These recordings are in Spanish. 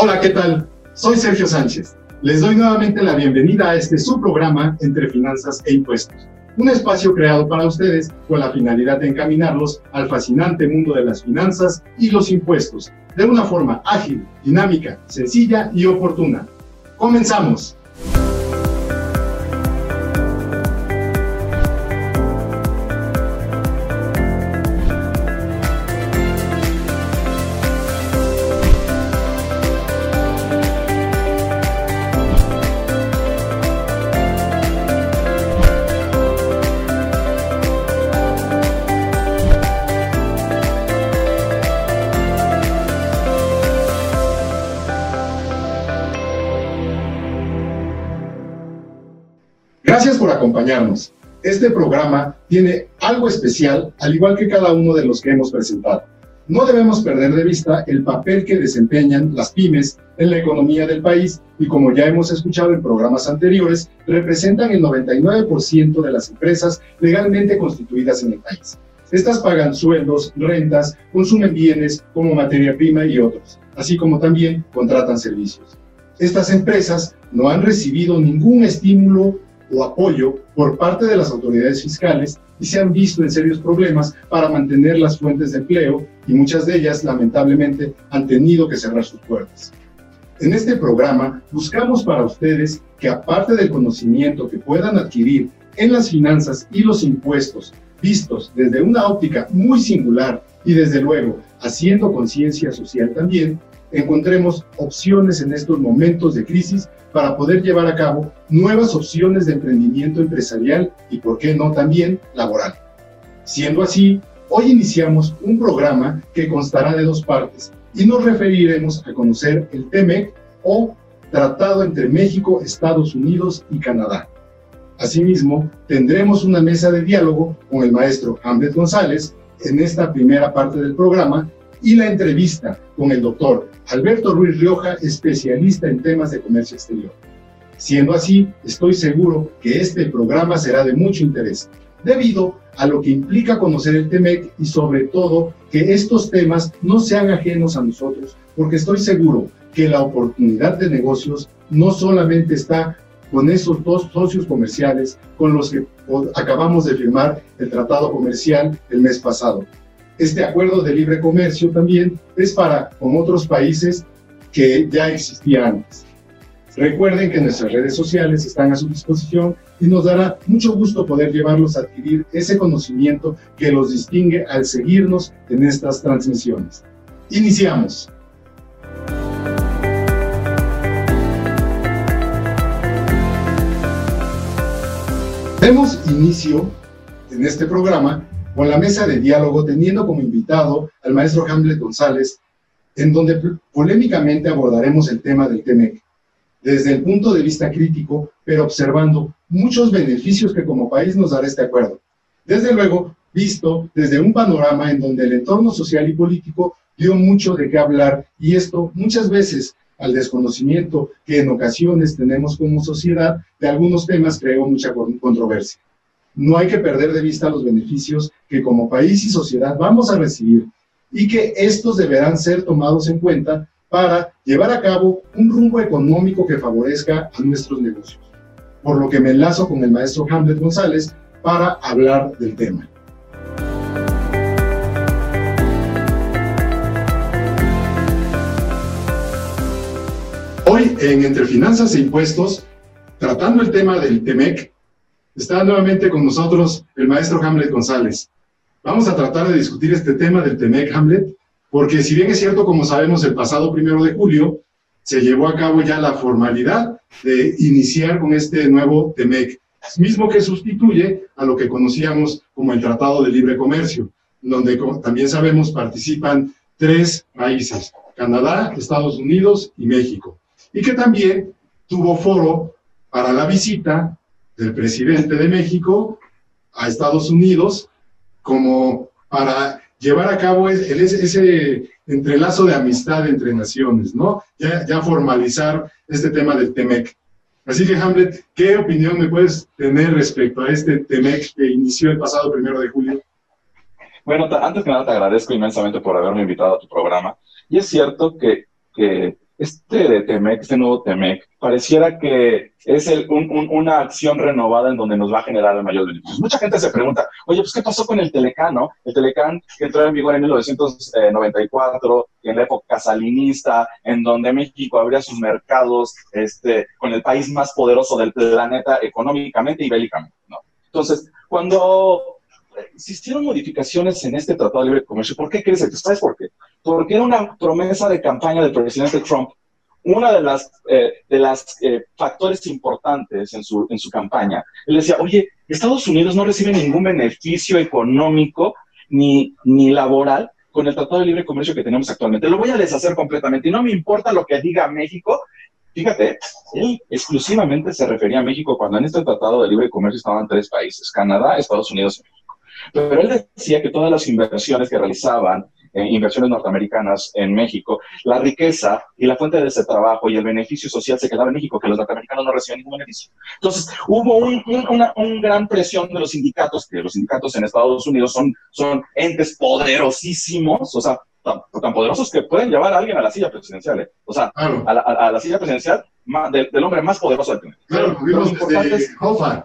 Hola, ¿qué tal? Soy Sergio Sánchez. Les doy nuevamente la bienvenida a este subprograma entre finanzas e impuestos, un espacio creado para ustedes con la finalidad de encaminarlos al fascinante mundo de las finanzas y los impuestos, de una forma ágil, dinámica, sencilla y oportuna. Comenzamos. Acompañarnos. Este programa tiene algo especial, al igual que cada uno de los que hemos presentado. No debemos perder de vista el papel que desempeñan las pymes en la economía del país y como ya hemos escuchado en programas anteriores, representan el 99% de las empresas legalmente constituidas en el país. Estas pagan sueldos, rentas, consumen bienes como materia prima y otros, así como también contratan servicios. Estas empresas no han recibido ningún estímulo o apoyo por parte de las autoridades fiscales y se han visto en serios problemas para mantener las fuentes de empleo y muchas de ellas lamentablemente han tenido que cerrar sus puertas. En este programa buscamos para ustedes que aparte del conocimiento que puedan adquirir en las finanzas y los impuestos, vistos desde una óptica muy singular y desde luego haciendo conciencia social también, encontremos opciones en estos momentos de crisis para poder llevar a cabo nuevas opciones de emprendimiento empresarial y, por qué no, también laboral. Siendo así, hoy iniciamos un programa que constará de dos partes y nos referiremos a conocer el TEMEC o Tratado entre México, Estados Unidos y Canadá. Asimismo, tendremos una mesa de diálogo con el maestro Hamlet González en esta primera parte del programa y la entrevista con el doctor Alberto Ruiz Rioja, especialista en temas de comercio exterior. Siendo así, estoy seguro que este programa será de mucho interés, debido a lo que implica conocer el TEMEC y sobre todo que estos temas no sean ajenos a nosotros, porque estoy seguro que la oportunidad de negocios no solamente está con esos dos socios comerciales con los que acabamos de firmar el tratado comercial el mes pasado, este acuerdo de libre comercio también es para con otros países que ya existían antes. Recuerden que nuestras redes sociales están a su disposición y nos dará mucho gusto poder llevarlos a adquirir ese conocimiento que los distingue al seguirnos en estas transmisiones. Iniciamos. Demos inicio en este programa con la mesa de diálogo teniendo como invitado al maestro Hamlet González, en donde polémicamente abordaremos el tema del TEMEC, desde el punto de vista crítico, pero observando muchos beneficios que como país nos dará este acuerdo. Desde luego, visto desde un panorama en donde el entorno social y político dio mucho de qué hablar y esto muchas veces al desconocimiento que en ocasiones tenemos como sociedad de algunos temas creó mucha controversia no hay que perder de vista los beneficios que como país y sociedad vamos a recibir y que estos deberán ser tomados en cuenta para llevar a cabo un rumbo económico que favorezca a nuestros negocios. Por lo que me enlazo con el maestro Hamlet González para hablar del tema. Hoy en Entre Finanzas e Impuestos, tratando el tema del TEMEC, Está nuevamente con nosotros el maestro Hamlet González. Vamos a tratar de discutir este tema del TEMEC Hamlet, porque si bien es cierto, como sabemos, el pasado primero de julio se llevó a cabo ya la formalidad de iniciar con este nuevo TEMEC, mismo que sustituye a lo que conocíamos como el Tratado de Libre Comercio, donde también sabemos participan tres países, Canadá, Estados Unidos y México, y que también tuvo foro para la visita del presidente de México a Estados Unidos como para llevar a cabo ese, entrelazo de amistad entre naciones, ¿no? Ya, ya formalizar este tema del TEMEC. Así que, Hamlet, ¿qué opinión me puedes tener respecto a este TEMEC que inició el pasado primero de julio? Bueno, antes que nada te agradezco inmensamente por haberme invitado a tu programa. Y es cierto que este de Temec, este nuevo Temec, pareciera que es una acción renovada en donde nos va a generar el mayor beneficio. Mucha gente se pregunta, oye, pues ¿qué pasó con el Telecán, no? El Telecán que entró en vigor en 1994, en la época salinista, en donde México abría sus mercados este, con el país más poderoso del planeta económicamente y bélicamente, ¿no? Entonces, cuando existieron modificaciones en este Tratado de Libre Comercio, ¿por qué crees? ¿Sabes por qué? porque era una promesa de campaña del presidente Trump. Una eh, de las eh, factores importantes en su, en su campaña, él decía, oye, Estados Unidos no recibe ningún beneficio económico ni, ni laboral con el Tratado de Libre Comercio que tenemos actualmente. Lo voy a deshacer completamente y no me importa lo que diga México. Fíjate, él exclusivamente se refería a México cuando en este Tratado de Libre Comercio estaban tres países, Canadá, Estados Unidos y México. Pero él decía que todas las inversiones que realizaban eh, inversiones norteamericanas en México, la riqueza y la fuente de ese trabajo y el beneficio social se quedaba en México, que los norteamericanos no recibían ningún beneficio. Entonces, hubo un, una gran presión de los sindicatos, que los sindicatos en Estados Unidos son, son entes poderosísimos, o sea, tan, poderosos que pueden llevar a alguien a la silla presidencial, ¿eh? o sea, a, la, silla presidencial del, hombre más poderoso del planeta. Claro, vimos desde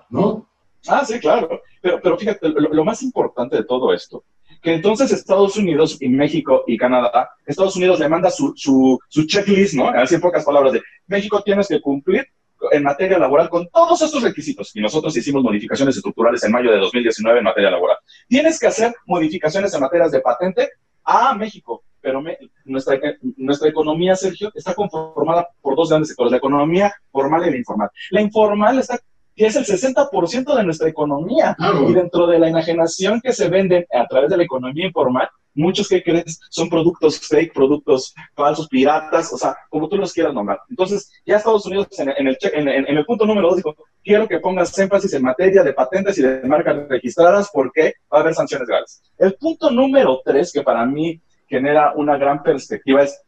¿no? Ah, sí, claro. Pero, pero fíjate, lo, más importante de todo esto que entonces Estados Unidos y México y Canadá, Estados Unidos le manda su, su, su checklist, ¿no? Así en pocas palabras, de México tienes que cumplir en materia laboral con todos estos requisitos. Y nosotros hicimos modificaciones estructurales en mayo de 2019 en materia laboral. Tienes que hacer modificaciones en materias de patente a México, pero nuestra, nuestra economía, Sergio, está conformada por dos grandes sectores, la economía formal y la informal. La informal está que es el 60% de nuestra economía. Y dentro de la enajenación que se venden a través de la economía informal, muchos que crees son productos fake, productos falsos, piratas, o sea, como tú los quieras nombrar. Entonces, ya Estados Unidos en, el, en, el, punto número dos dijo, quiero que pongas énfasis en materia de patentes y de marcas registradas porque va a haber sanciones graves. El punto número tres, que para mí genera una gran perspectiva, es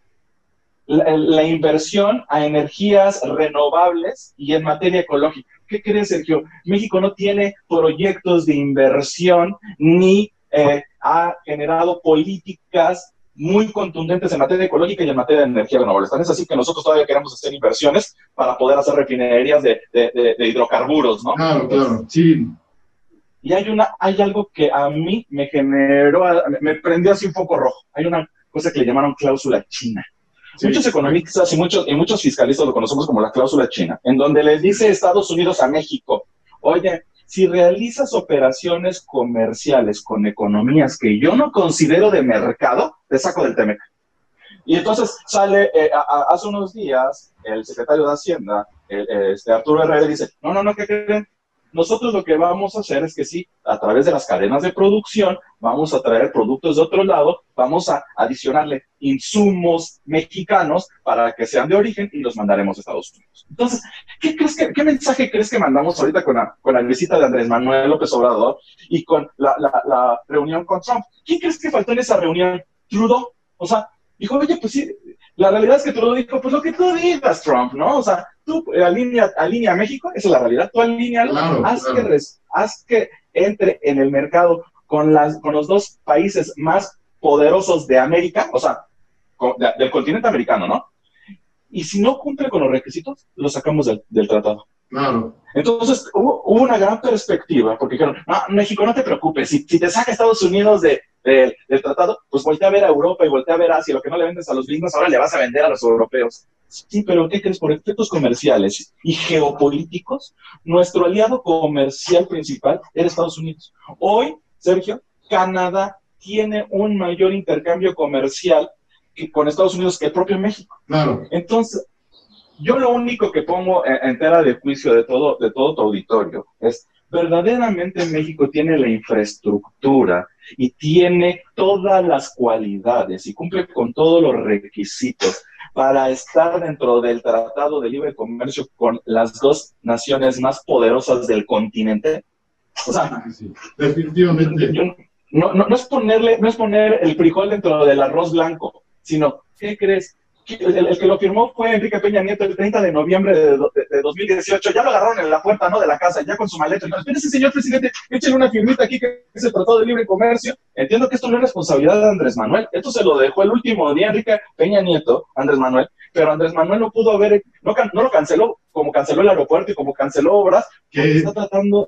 la, inversión a energías renovables y en materia ecológica. ¿Qué crees, Sergio? México no tiene proyectos de inversión ni eh, ha generado políticas muy contundentes en materia ecológica y en materia de energía renovable. es así que nosotros todavía queremos hacer inversiones para poder hacer refinerías de, de, hidrocarburos, ¿no? Claro, claro, sí. Y hay, una, hay algo que a mí me generó, me prendió así un poco rojo. Hay una cosa que le llamaron cláusula china muchos economistas y muchos, y muchos fiscalistas lo conocemos como la cláusula china, en donde les dice Estados Unidos a México, oye, si realizas operaciones comerciales con economías que yo no considero de mercado, te saco del TEMEC. Y entonces sale, eh, hace unos días, el secretario de Hacienda, este Arturo Herrera, dice, no, no, no, ¿qué creen? Nosotros lo que vamos a hacer es que sí, a través de las cadenas de producción, vamos a traer productos de otro lado, vamos a adicionarle insumos mexicanos para que sean de origen y los mandaremos a Estados Unidos. Entonces, ¿qué, crees que, qué mensaje crees que mandamos ahorita con la, con la visita de Andrés Manuel López Obrador y con la, la, la reunión con Trump? ¿Quién crees que faltó en esa reunión? Trudeau. O sea, dijo, oye, pues sí, la realidad es que Trudeau dijo, pues lo que tú digas, Trump, ¿no? O sea, tú alinea, alinea a México, esa es la realidad, tú alinea, haz, Que haz que entre en el mercado con, las, con los dos países más poderosos de América, o sea, del continente americano, ¿no? Y si no cumple con los requisitos, lo sacamos del, del tratado. Claro. Entonces hubo, una gran perspectiva, porque dijeron, no, México, no te preocupes, si, si te saca Estados Unidos de, del, tratado, pues voltea a ver a Europa y voltea a ver Asia, lo que no le vendes a los gringos, ahora le vas a vender a los europeos. Sí, pero ¿qué crees? Por efectos comerciales y geopolíticos, nuestro aliado comercial principal era Estados Unidos. Hoy, Sergio, Canadá tiene un mayor intercambio comercial con Estados Unidos que el propio México. Claro. Entonces, yo lo único que pongo en, tela de juicio de todo, de todo tu auditorio es, verdaderamente México tiene la infraestructura y tiene todas las cualidades y cumple con todos los requisitos para estar dentro del Tratado de Libre Comercio con las dos naciones más poderosas del continente. O sea, definitivamente. no, no, no, es ponerle, no es poner el frijol dentro del arroz blanco, sino, ¿qué crees? El, que lo firmó fue Enrique Peña Nieto el 30 de noviembre de, 2018. Ya lo agarraron en la puerta, ¿no? De la casa, ya con su maleta. Pero ese señor presidente, échale una firmita aquí que es el Tratado de Libre Comercio. Entiendo que esto no es responsabilidad de Andrés Manuel. Esto se lo dejó el último día Enrique Peña Nieto, Andrés Manuel. Pero Andrés Manuel no pudo haber, no, no lo canceló, como canceló el aeropuerto y como canceló obras, que está tratando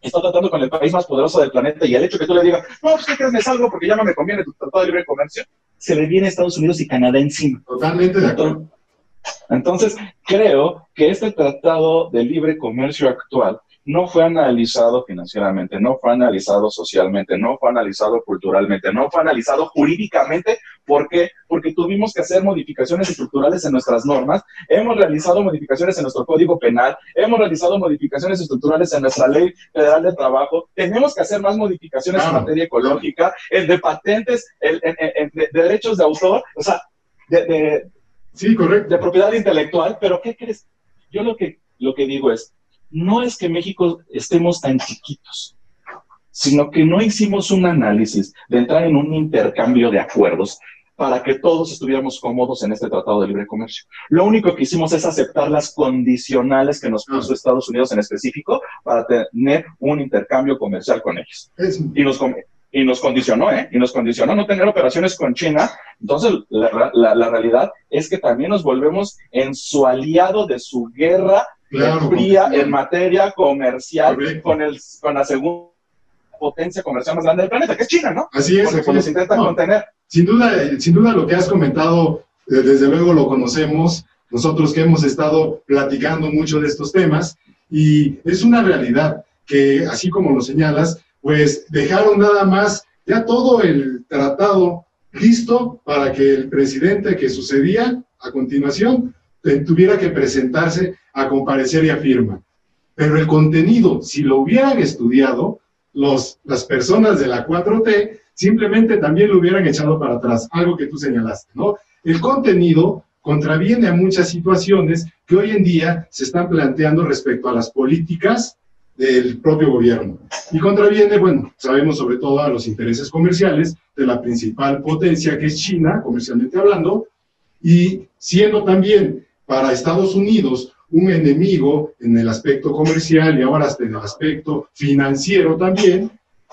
está tratando con el país más poderoso del planeta y el hecho que tú le digas, no, pues que crees, me salgo porque ya no me conviene tu tratado de libre comercio, se le viene a Estados Unidos y Canadá encima. Totalmente de acuerdo. Entonces, creo que este tratado de libre comercio actual no fue analizado financieramente, no fue analizado socialmente, no fue analizado culturalmente, no fue analizado jurídicamente. ¿Por qué? Porque tuvimos que hacer modificaciones estructurales en nuestras normas, hemos realizado modificaciones en nuestro código penal, hemos realizado modificaciones estructurales en nuestra ley federal de trabajo, tenemos que hacer más modificaciones en materia ecológica, el de patentes, el, de, derechos de autor, o sea, de, sí, correcto. de propiedad intelectual, pero ¿qué crees? Yo lo que, lo que digo es, no es que México estemos tan chiquitos, sino que no hicimos un análisis de entrar en un intercambio de acuerdos para que todos estuviéramos cómodos en este tratado de libre comercio. Lo único que hicimos es aceptar las condicionales que nos puso Estados Unidos en específico para tener un intercambio comercial con ellos. Y nos, y nos condicionó, ¿eh? Y nos condicionó no tener operaciones con China. Entonces, la, la realidad es que también nos volvemos en su aliado de su guerra fría en materia comercial con, el, con la segunda potencia comercial más grande del planeta, que es China, ¿no? Así es. Porque se intenta contener. Sin duda, sin duda lo que has comentado, eh, desde luego lo conocemos, nosotros que hemos estado platicando mucho de estos temas, y es una realidad que, así como lo señalas, pues dejaron nada más ya todo el tratado listo para que el presidente que sucedía a continuación eh, tuviera que presentarse a comparecer y afirma. Pero el contenido, si lo hubieran estudiado, los, las personas de la 4T simplemente también lo hubieran echado para atrás, algo que tú señalaste, ¿no? El contenido contraviene a muchas situaciones que hoy en día se están planteando respecto a las políticas del propio gobierno. Y contraviene, bueno, sabemos sobre todo a los intereses comerciales de la principal potencia que es China, comercialmente hablando, y siendo también para Estados Unidos un enemigo en el aspecto comercial y ahora hasta en el aspecto financiero también,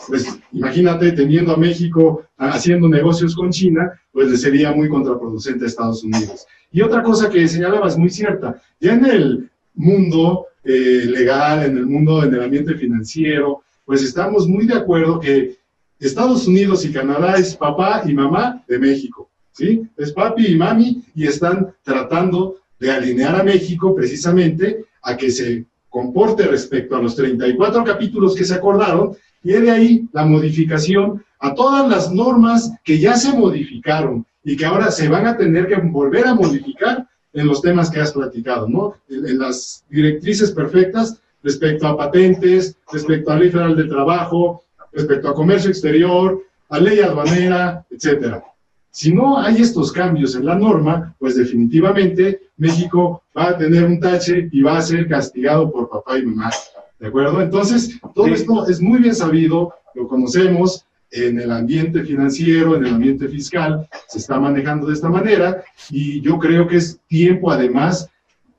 pues imagínate teniendo a México haciendo negocios con China, pues le sería muy contraproducente a Estados Unidos. Y otra cosa que señalabas muy cierta, ya en el mundo eh, legal, en el mundo, en el ambiente financiero, pues estamos muy de acuerdo que Estados Unidos y Canadá es papá y mamá de México, ¿sí? Es papi y mami y están tratando de alinear a México precisamente a que se comporte respecto a los 34 capítulos que se acordaron y de ahí la modificación a todas las normas que ya se modificaron y que ahora se van a tener que volver a modificar en los temas que has platicado, ¿no? En, las directrices perfectas respecto a patentes, respecto a ley federal de trabajo, respecto a comercio exterior, a ley aduanera, etcétera. Si no hay estos cambios en la norma, pues definitivamente México va a tener un tache y va a ser castigado por papá y mamá. ¿De acuerdo? Entonces, todo esto es muy bien sabido, lo conocemos en el ambiente financiero, en el ambiente fiscal, se está manejando de esta manera y yo creo que es tiempo además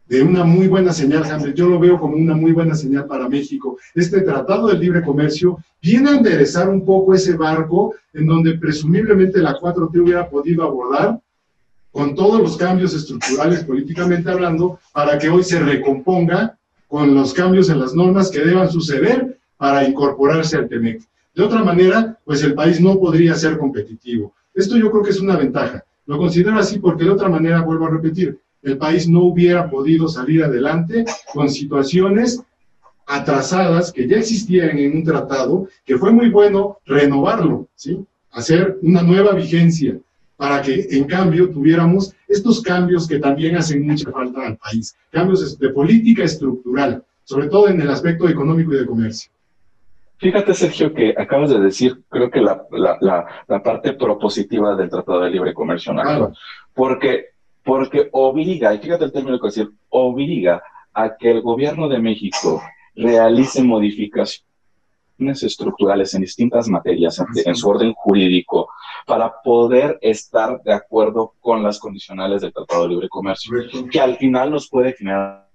de una muy buena señal, Hamlet. Yo lo veo como una muy buena señal para México. Este tratado de libre comercio viene a enderezar un poco ese barco en donde presumiblemente la 4T hubiera podido abordar con todos los cambios estructurales políticamente hablando para que hoy se recomponga con los cambios en las normas que deban suceder para incorporarse al TEMEC. De otra manera, pues el país no podría ser competitivo. Esto yo creo que es una ventaja. Lo considero así porque de otra manera, vuelvo a repetir, el país no hubiera podido salir adelante con situaciones atrasadas que ya existían en un tratado, que fue muy bueno renovarlo, ¿sí? hacer una nueva vigencia para que en cambio tuviéramos estos cambios que también hacen mucha falta al país, cambios de política estructural, sobre todo en el aspecto económico y de comercio. Fíjate, Sergio, que acabas de decir, creo que la, la, la, parte propositiva del Tratado de Libre Comercio, porque porque obliga, y fíjate el término que decir, obliga a que el gobierno de México realice modificaciones estructurales en distintas materias en, su orden jurídico para poder estar de acuerdo con las condicionales del Tratado de Libre Comercio, que al final nos puede generar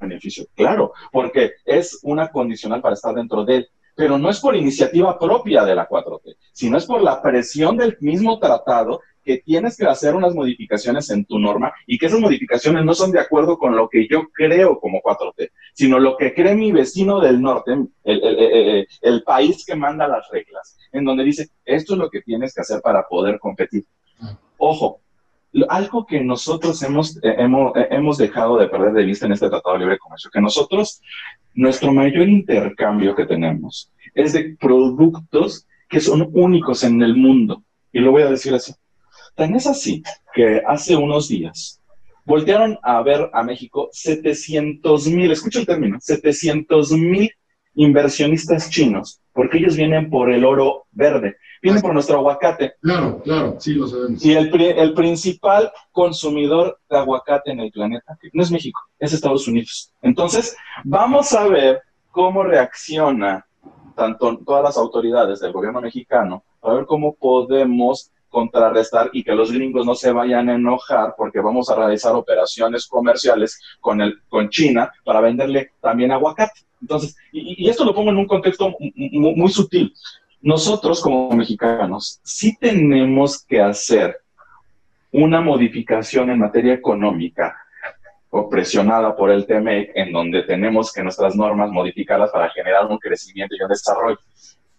beneficio. Claro, porque es una condicional para estar dentro de él, pero no es por iniciativa propia de la 4T, sino es por la presión del mismo tratado que tienes que hacer unas modificaciones en tu norma y que esas modificaciones no son de acuerdo con lo que yo creo como 4T, sino lo que cree mi vecino del norte, el, el país que manda las reglas, en donde dice, esto es lo que tienes que hacer para poder competir. Ah. Ojo, algo que nosotros hemos, eh, hemos, eh, hemos, dejado de perder de vista en este Tratado de Libre Comercio, que nosotros, nuestro mayor intercambio que tenemos es de productos que son únicos en el mundo. Y lo voy a decir así. Tan es así que hace unos días voltearon a ver a México 700 mil, escucha el término, 700 mil inversionistas chinos, porque ellos vienen por el oro verde, vienen por nuestro aguacate. Claro, claro, sí lo sabemos. Y el, el principal consumidor de aguacate en el planeta no es México, es Estados Unidos. Entonces, vamos a ver cómo reacciona tanto todas las autoridades del gobierno mexicano, para ver cómo podemos contrarrestar y que los gringos no se vayan a enojar porque vamos a realizar operaciones comerciales con, el, con China para venderle también aguacate. Entonces, y, esto lo pongo en un contexto muy, sutil. Nosotros como mexicanos sí tenemos que hacer una modificación en materia económica o presionada por el TME, en donde tenemos que nuestras normas modificarlas para generar un crecimiento y un desarrollo.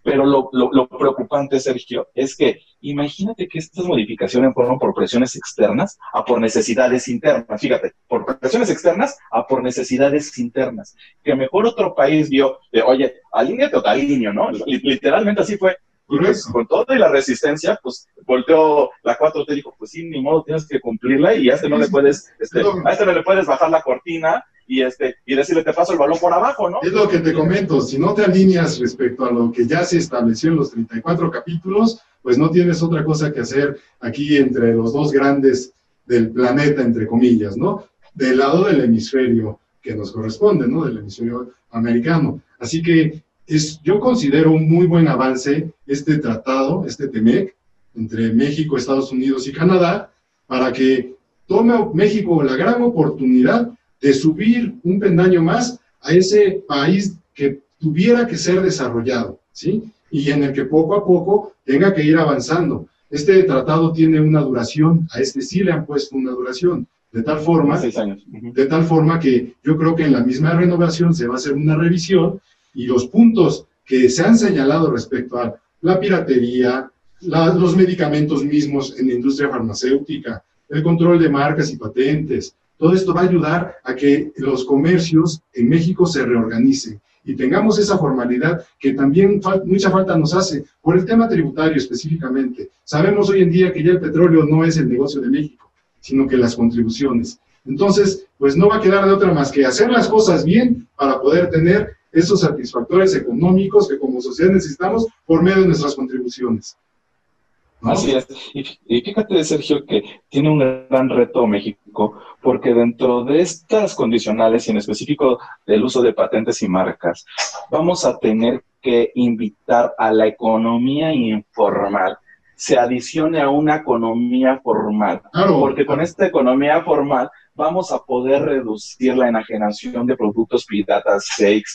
Pero lo, lo, preocupante, Sergio, es que imagínate que estas modificaciones fueron por presiones externas a por necesidades internas. Fíjate, por presiones externas a por necesidades internas. Que mejor otro país vio, de, oye, alíñate o te alineo, ¿no? Literalmente así fue. Y pues, con toda la resistencia, pues volteó la 4T y dijo, pues sí, ni modo, tienes que cumplirla y a este no le puedes, este, a este no le puedes bajar la cortina y, este, y decirle, te paso el balón por abajo, ¿no? Es lo que te comento, si no te alineas respecto a lo que ya se estableció en los 34 capítulos, pues no tienes otra cosa que hacer aquí entre los dos grandes del planeta, entre comillas, ¿no? Del lado del hemisferio que nos corresponde, ¿no? Del hemisferio americano. Así que es, yo considero un muy buen avance este tratado, este TEMEC, entre México, Estados Unidos y Canadá, para que tome México la gran oportunidad de subir un pendaño más a ese país que tuviera que ser desarrollado, ¿sí? Y en el que poco a poco tenga que ir avanzando. Este tratado tiene una duración, a este sí le han puesto una duración, de tal forma, de tal forma que yo creo que en la misma renovación se va a hacer una revisión y los puntos que se han señalado respecto a la piratería, los medicamentos mismos en la industria farmacéutica, el control de marcas y patentes, todo esto va a ayudar a que los comercios en México se reorganicen y tengamos esa formalidad que también mucha falta nos hace por el tema tributario específicamente. Sabemos hoy en día que ya el petróleo no es el negocio de México, sino que las contribuciones. Entonces, pues no va a quedar de otra más que hacer las cosas bien para poder tener esos satisfactores económicos que como sociedad necesitamos por medio de nuestras contribuciones. Así es. Y, fíjate, Sergio, que tiene un gran reto México, porque dentro de estas condicionales y en específico del uso de patentes y marcas, vamos a tener que invitar a la economía informal se adicione a una economía formal. porque con esta economía formal vamos a poder reducir la enajenación de productos piratas, fakes,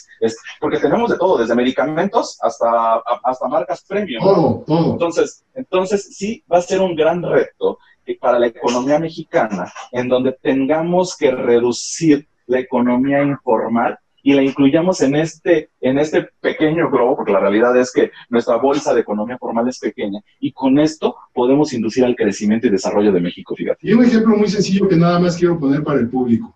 porque tenemos de todo, desde medicamentos hasta, hasta marcas premium. Entonces, entonces, sí va a ser un gran reto para la economía mexicana, en donde tengamos que reducir la economía informal y la incluyamos en este, en este pequeño globo, porque la realidad es que nuestra bolsa de economía formal es pequeña, y con esto podemos inducir al crecimiento y desarrollo de México, fíjate. Y un ejemplo muy sencillo que nada más quiero poner para el público.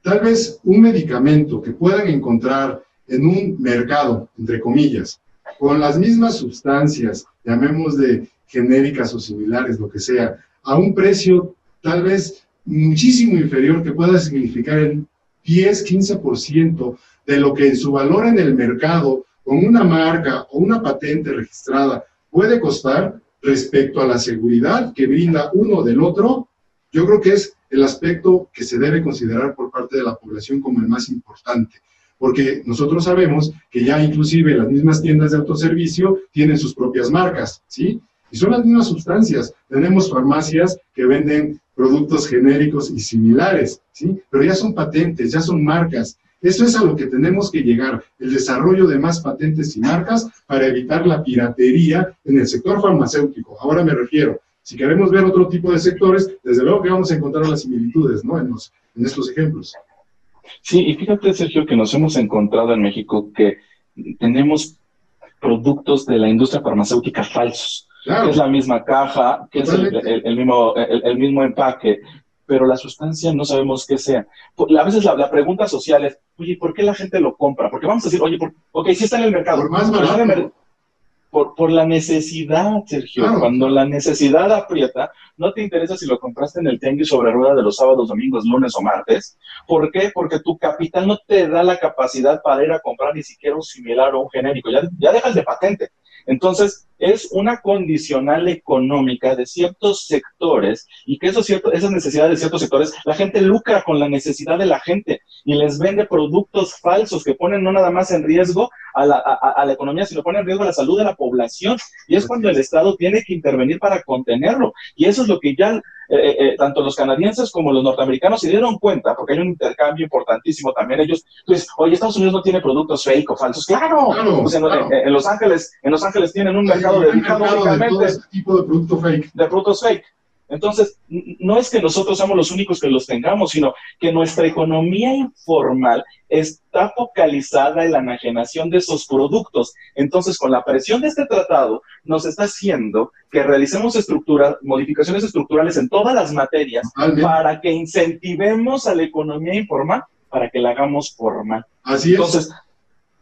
Tal vez un medicamento que puedan encontrar en un mercado, entre comillas, con las mismas sustancias, llamemos de genéricas o similares, lo que sea, a un precio tal vez muchísimo inferior que pueda significar el 10, 15% de lo que en su valor en el mercado con una marca o una patente registrada puede costar respecto a la seguridad que brinda uno del otro, yo creo que es el aspecto que se debe considerar por parte de la población como el más importante. porque nosotros sabemos que ya inclusive las mismas tiendas de autoservicio tienen sus propias marcas, ¿sí? Y son las mismas sustancias. Tenemos farmacias que venden productos genéricos y similares, ¿sí? Pero ya son patentes, ya son marcas. Eso es a lo que tenemos que llegar, el desarrollo de más patentes y marcas para evitar la piratería en el sector farmacéutico. Ahora me refiero, si queremos ver otro tipo de sectores, desde luego que vamos a encontrar las similitudes, ¿no? En, los, en estos ejemplos. Sí, y fíjate, Sergio, que nos hemos encontrado en México que tenemos productos de la industria farmacéutica falsos. Claro. es la misma caja, que es el, mismo, el, mismo empaque, pero la sustancia no sabemos qué sea. A veces la, pregunta social es, oye, ¿por qué la gente lo compra? Porque vamos a decir, oye, por, ok, sí está en el mercado. Por más barato por, por la necesidad, Sergio. Cuando la necesidad aprieta, no te interesa si lo compraste en el tianguis sobre rueda de los sábados, domingos, lunes o martes. ¿Por qué? Porque tu capital no te da la capacidad para ir a comprar ni siquiera un similar o un genérico. Ya, ya dejas de patente. Entonces, es una condicional económica de ciertos sectores y que esos ciertos, esas necesidades de ciertos sectores, la gente lucra con la necesidad de la gente y les vende productos falsos que ponen no nada más en riesgo a la, a, la economía, sino ponen en riesgo a la salud de la población. Y es cuando el Estado tiene que intervenir para contenerlo. Y eso es lo que ya eh, eh, eh, tanto los canadienses como los norteamericanos se dieron cuenta, porque hay un intercambio importantísimo también. Ellos, pues, oye, Estados Unidos no tiene productos fake o falsos. Claro, pues en, Los Ángeles, en Los Ángeles tienen un mercado de este tipo de productos fake. De productos fake. Entonces, no es que nosotros somos los únicos que los tengamos, sino que nuestra economía informal está focalizada en la enajenación de esos productos. Entonces, con la presión de este tratado, nos está haciendo que realicemos estructuras, modificaciones estructurales en todas las materias para que incentivemos a la economía informal para que la hagamos formal. Así es.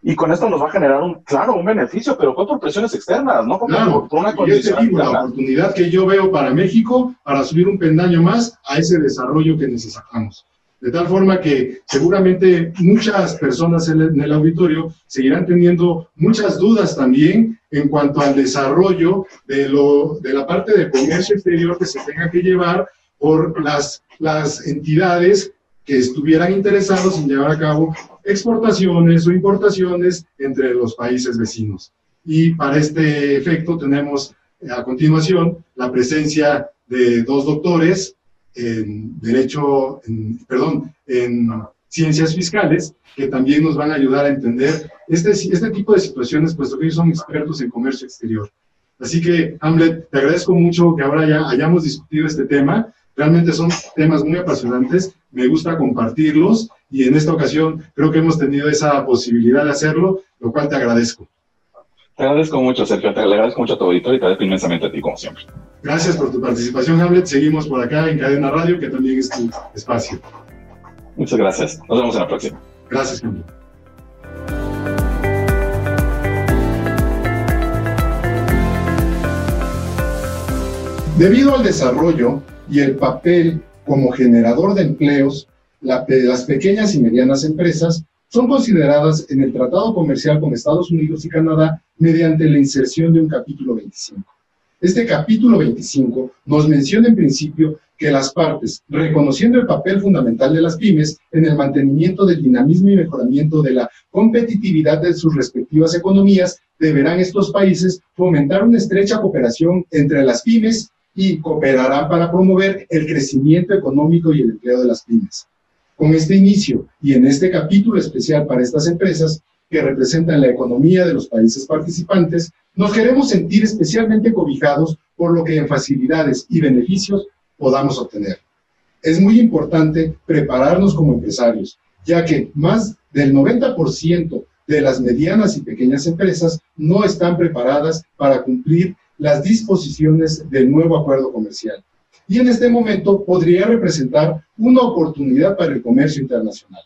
Y con esto nos va a generar un, claro, un beneficio, pero por presiones externas, ¿no? claro, por una condición. La oportunidad que yo veo para México para subir un pendaño más a ese desarrollo que necesitamos. De tal forma que seguramente muchas personas en el auditorio seguirán teniendo muchas dudas también en cuanto al desarrollo de, lo, de la parte de comercio exterior que se tenga que llevar por las, las entidades que estuvieran interesados en llevar a cabo exportaciones o importaciones entre los países vecinos. Y para este efecto tenemos eh, a continuación la presencia de dos doctores en Derecho, perdón, en Ciencias Fiscales, que también nos van a ayudar a entender este, este tipo de situaciones, puesto que ellos son expertos en comercio exterior. Así que, Hamlet, te agradezco mucho que ahora ya hayamos discutido este tema. Realmente son temas muy apasionantes, me gusta compartirlos y en esta ocasión creo que hemos tenido esa posibilidad de hacerlo, lo cual te agradezco. Te agradezco mucho, Sergio, te agradezco mucho a tu auditorio y te agradezco inmensamente a ti, como siempre. Gracias por tu participación, Hamlet. Seguimos por acá en Cadena Radio, que también es tu espacio. Muchas gracias. Nos vemos en la próxima. Gracias, Hamlet. Debido al desarrollo y el papel como generador de empleos, las pequeñas y medianas empresas son consideradas en el Tratado Comercial con Estados Unidos y Canadá mediante la inserción de un capítulo 25. Este capítulo 25 nos menciona en principio que las partes, reconociendo el papel fundamental de las pymes en el mantenimiento del dinamismo y mejoramiento de la competitividad de sus respectivas economías, deberán estos países fomentar una estrecha cooperación entre las pymes y cooperarán para promover el crecimiento económico y el empleo de las pymes. Con este inicio y en este capítulo especial para estas empresas que representan la economía de los países participantes, nos queremos sentir especialmente cobijados por lo que en facilidades y beneficios podamos obtener. Es muy importante prepararnos como empresarios, ya que más del 90% de las medianas y pequeñas empresas no están preparadas para cumplir las disposiciones del nuevo acuerdo comercial. Y en este momento podría representar una oportunidad para el comercio internacional.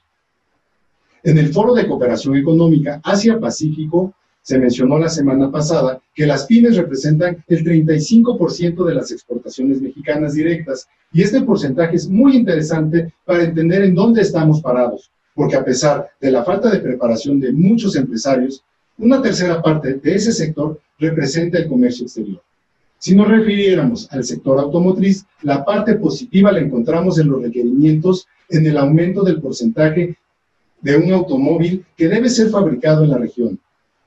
En el Foro de Cooperación Económica Asia-Pacífico se mencionó la semana pasada que las pymes representan el 35% de las exportaciones mexicanas directas y este porcentaje es muy interesante para entender en dónde estamos parados, porque a pesar de la falta de preparación de muchos empresarios, una tercera parte de ese sector representa el comercio exterior. Si nos refiriéramos al sector automotriz, la parte positiva la encontramos en los requerimientos en el aumento del porcentaje de un automóvil que debe ser fabricado en la región,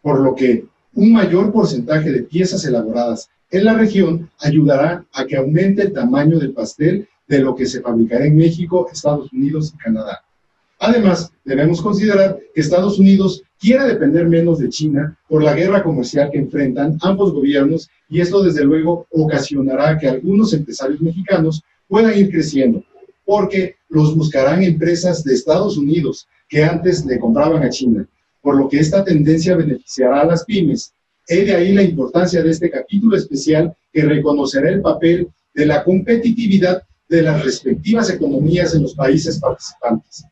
por lo que un mayor porcentaje de piezas elaboradas en la región ayudará a que aumente el tamaño del pastel de lo que se fabricará en México, Estados Unidos y Canadá. Además, debemos considerar que Estados Unidos quiere depender menos de China por la guerra comercial que enfrentan ambos gobiernos y esto desde luego ocasionará que algunos empresarios mexicanos puedan ir creciendo, porque los buscarán empresas de Estados Unidos que antes le compraban a China, por lo que esta tendencia beneficiará a las pymes. He de ahí la importancia de este capítulo especial que reconocerá el papel de la competitividad de las respectivas economías en los países participantes.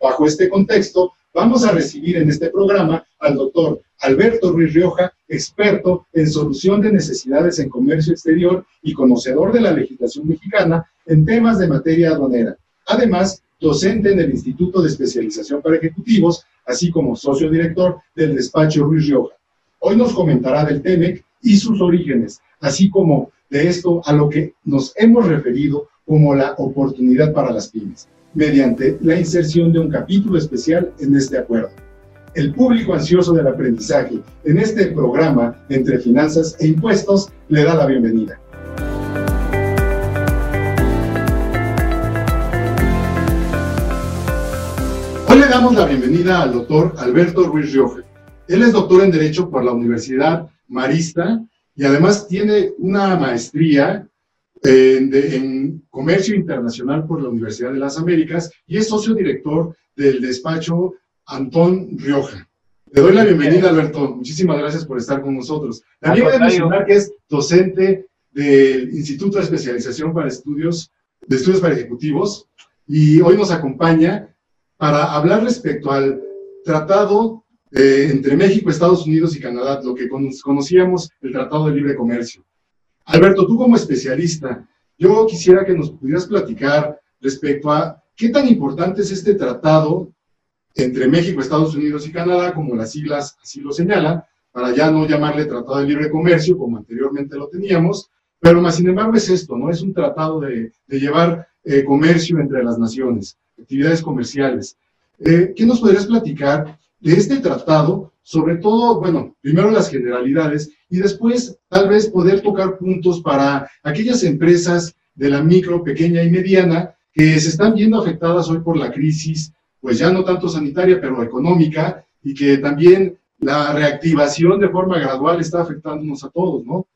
Bajo este contexto, vamos a recibir en este programa al doctor Alberto Ruiz Rioja, experto en solución de necesidades en comercio exterior y conocedor de la legislación mexicana en temas de materia aduanera. Además, docente en el Instituto de Especialización para Ejecutivos, así como socio director del despacho Ruiz Rioja. Hoy nos comentará del TEMEC y sus orígenes, así como de esto a lo que nos hemos referido como la oportunidad para las pymes mediante la inserción de un capítulo especial en este acuerdo. El público ansioso del aprendizaje en este programa entre finanzas e impuestos le da la bienvenida. Hoy le damos la bienvenida al doctor Alberto Ruiz Rioja. Él es doctor en Derecho por la Universidad Marista y además tiene una maestría en, Comercio Internacional por la Universidad de las Américas y es socio director del despacho Antón Rioja. Le doy la bienvenida, Alberto. Muchísimas gracias por estar con nosotros. También de mencionar que es docente del Instituto de Especialización para Estudios, de Estudios para Ejecutivos y hoy nos acompaña para hablar respecto al tratado eh, entre México, Estados Unidos y Canadá, lo que conocíamos el Tratado de Libre Comercio. Alberto, tú como especialista, yo quisiera que nos pudieras platicar respecto a qué tan importante es este tratado entre México, Estados Unidos y Canadá, como las siglas así lo señalan, para ya no llamarle Tratado de Libre Comercio, como anteriormente lo teníamos, pero más sin embargo es esto, ¿no? Es un tratado de, llevar eh, comercio entre las naciones, actividades comerciales. Eh, ¿Qué nos podrías platicar de este tratado sobre todo, bueno, primero las generalidades y después tal vez poder tocar puntos para aquellas empresas de la micro, pequeña y mediana que se están viendo afectadas hoy por la crisis, pues ya no tanto sanitaria, pero económica, y que también la reactivación de forma gradual está afectándonos a todos, ¿no?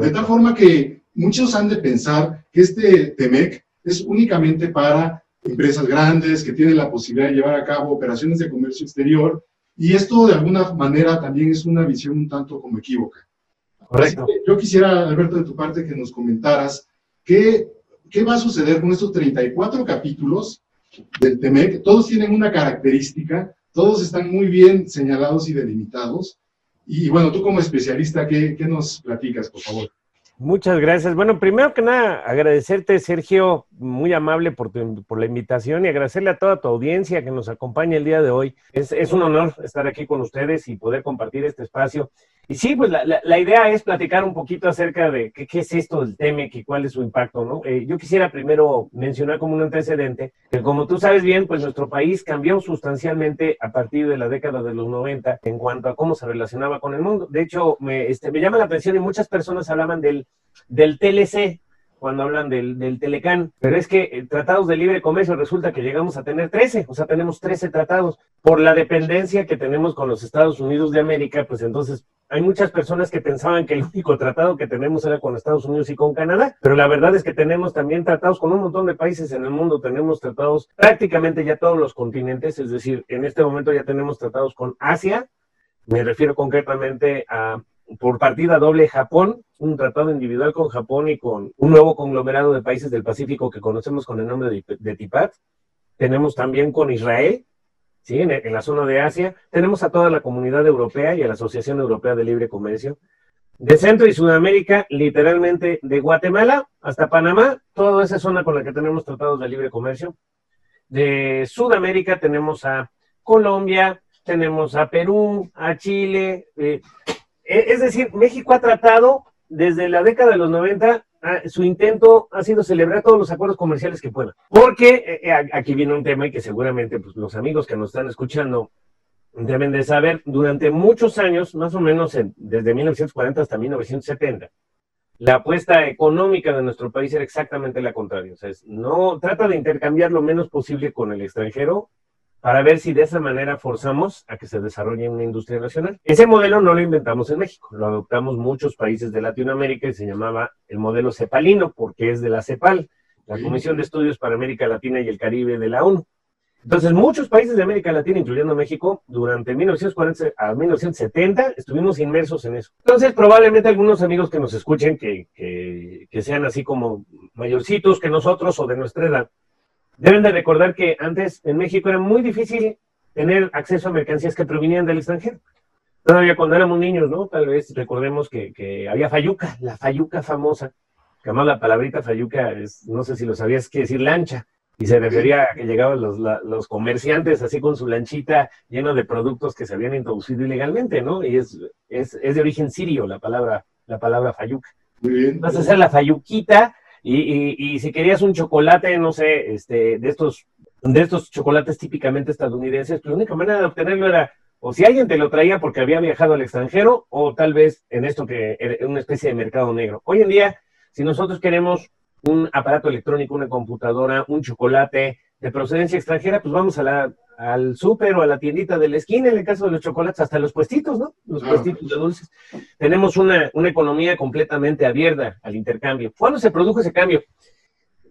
De tal forma que muchos han de pensar que este TEMEC es únicamente para empresas grandes que tienen la posibilidad de llevar a cabo operaciones de comercio exterior y esto de alguna manera también es una visión un tanto como equívoca. Correcto. Yo quisiera, Alberto, de tu parte, que nos comentaras qué, qué va a suceder con estos 34 capítulos del TEMEC. Todos tienen una característica, todos están muy bien señalados y delimitados. Y bueno, tú como especialista, ¿qué, qué nos platicas, por favor? Muchas gracias. Bueno, primero que nada, agradecerte, Sergio, muy amable por, por la invitación y agradecerle a toda tu audiencia que nos acompaña el día de hoy. Es, es un honor estar aquí con ustedes y poder compartir este espacio y sí, pues la, la, idea es platicar un poquito acerca de qué, qué es esto del TEMEC y cuál es su impacto, ¿no? Eh, yo quisiera primero mencionar como un antecedente que, como tú sabes bien, pues nuestro país cambió sustancialmente a partir de la década de los 90 en cuanto a cómo se relacionaba con el mundo. De hecho, me, este, me llama la atención y muchas personas hablaban del, del TLC, cuando hablan del, del Telecán, pero es que eh, tratados de libre comercio resulta que llegamos a tener 13, o sea, tenemos 13 tratados. Por la dependencia que tenemos con los Estados Unidos de América, pues entonces hay muchas personas que pensaban que el único tratado que tenemos era con Estados Unidos y con Canadá, pero la verdad es que tenemos también tratados con un montón de países en el mundo, tenemos tratados prácticamente ya todos los continentes, es decir, en este momento ya tenemos tratados con Asia, me refiero concretamente a por partida doble Japón, un tratado individual con Japón y con un nuevo conglomerado de países del Pacífico que conocemos con el nombre de, de TIPAT. Tenemos también con Israel, ¿sí? En, la zona de Asia. Tenemos a toda la comunidad europea y a la Asociación Europea de Libre Comercio. De Centro y Sudamérica, literalmente de Guatemala hasta Panamá, toda esa zona con la que tenemos tratados de libre comercio. De Sudamérica tenemos a Colombia, tenemos a Perú, a Chile. Eh, es decir, México ha tratado desde la década de los 90 ah, su intento ha sido celebrar todos los acuerdos comerciales que pueda. Porque eh, eh, aquí viene un tema y que seguramente pues, los amigos que nos están escuchando deben de saber, durante muchos años, más o menos desde 1940 hasta 1970, la apuesta económica de nuestro país era exactamente la contraria. O sea, no trata de intercambiar lo menos posible con el extranjero para ver si de esa manera forzamos a que se desarrolle una industria nacional. Ese modelo no lo inventamos en México, lo adoptamos muchos países de Latinoamérica y se llamaba el modelo cepalino porque es de la CEPAL, la Comisión de Estudios para América Latina y el Caribe de la ONU. Entonces, muchos países de América Latina, incluyendo México, durante 1940 a 1970 estuvimos inmersos en eso. Entonces, probablemente algunos amigos que nos escuchen, que, que, sean así como mayorcitos que nosotros o de nuestra edad, deben de recordar que antes en México era muy difícil tener acceso a mercancías que provenían del extranjero. Todavía cuando éramos niños, ¿no? Tal vez recordemos que, que había fayuca, la fayuca famosa, que además la palabrita fayuca es, no sé si lo sabías, que decir lancha y se refería a que llegaban los, los, comerciantes así con su lanchita lleno de productos que se habían introducido ilegalmente, ¿no? Y es, es, es de origen sirio la palabra, la palabra fayuca. Muy bien. Vas a hacer la fayuquita y, y, y, si querías un chocolate, no sé, este, de estos, de estos chocolates típicamente estadounidenses, pues la única manera de obtenerlo era o si alguien te lo traía porque había viajado al extranjero, o tal vez en esto que era una especie de mercado negro. Hoy en día, si nosotros queremos un aparato electrónico, una computadora, un chocolate de procedencia extranjera, pues vamos a la, al súper o a la tiendita de la esquina, en el caso de los chocolates, hasta los puestitos, ¿no? Los puestitos de dulces. Tenemos una, una economía completamente abierta al intercambio. ¿Cuándo se produjo ese cambio?